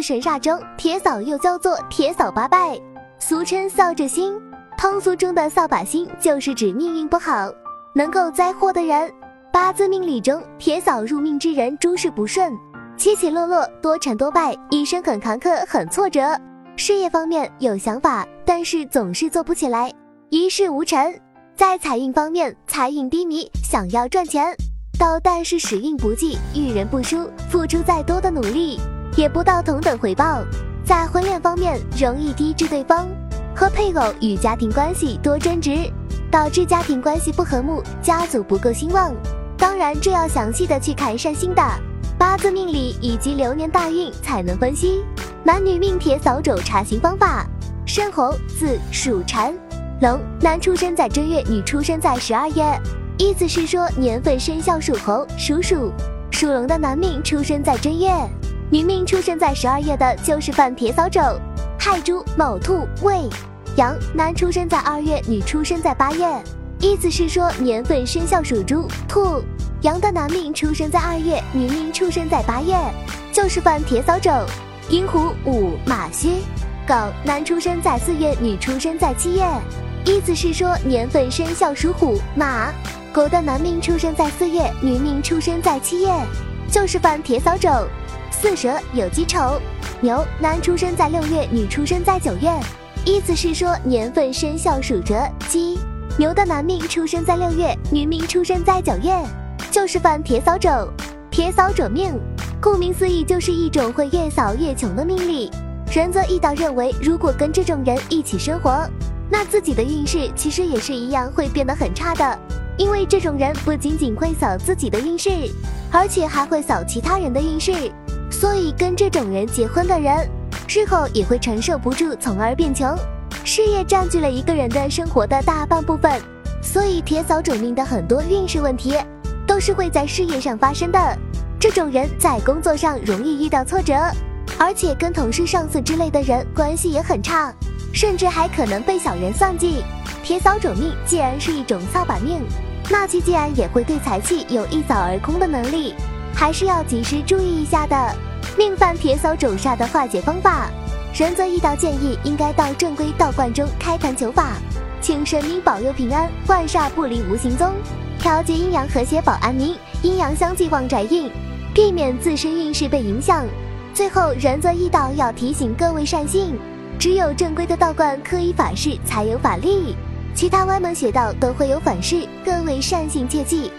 的神煞中，铁扫又叫做铁扫八败，俗称扫帚星。通俗中的扫把星就是指命运不好、能够灾祸的人。八字命理中，铁扫入命之人诸事不顺，起起落落，多成多败，一生很坎坷，很挫折。事业方面有想法，但是总是做不起来，一事无成。在财运方面，财运低迷，想要赚钱，到但是时运不济，遇人不淑，付出再多的努力，也不到同等回报。在婚恋方面，容易低至对方，和配偶与家庭关系多争执，导致家庭关系不和睦，家族不够兴旺。当然，这要详细的去看善星的八字命理以及流年大运才能分析。男女命铁扫帚查询方法：申猴，字属辰，龙，男出生在正月，女出生在十二月。意思是说年份生肖属猴、属鼠、属龙的男命出生在正月，女命出生在十二月的，就是犯铁扫帚。亥猪、卯兔、未羊，男出生在二月，女出生在八月。意思是说，年份生肖属猪、兔、羊的男命出生在二月，女命出生在八月，就是犯铁扫帚。寅虎、午、马、戌、狗，男出生在四月，女出生在七月。意思是说，年份生肖属虎、马、狗的男命出生在四月，女命出生在七月，就是犯铁扫帚。巳蛇、有鸡、丑、牛，男出生在六月，女出生在九月。意思是说，年份生肖属蛇、鸡。牛的男命出生在六月，女命出生在九月，就是犯铁扫帚。铁扫帚命，顾名思义，就是一种会越扫越穷的命理。仁泽易道认为，如果跟这种人一起生活，那自己的运势其实也是一样会变得很差的。因为这种人不仅仅会扫自己的运势，而且还会扫其他人的运势。所以跟这种人结婚的人，日后也会承受不住，从而变穷。事业占据了一个人的生活的大半部分，所以铁扫帚命的很多运势问题，都是会在事业上发生的。这种人在工作上容易遇到挫折，而且跟同事、上司之类的人关系也很差，甚至还可能被小人算计。铁扫帚命既然是一种扫把命，那其既然也会对财气有一扫而空的能力，还是要及时注意一下的。命犯铁扫帚煞的化解方法。仁泽易道建议，应该到正规道观中开坛求法，请神明保佑平安，万煞不离无形踪，调节阴阳和谐保安宁，阴阳相济旺宅运，避免自身运势被影响。最后，仁泽易道要提醒各位善信，只有正规的道观可以法事才有法力，其他歪门邪道都会有反噬，各位善信切记。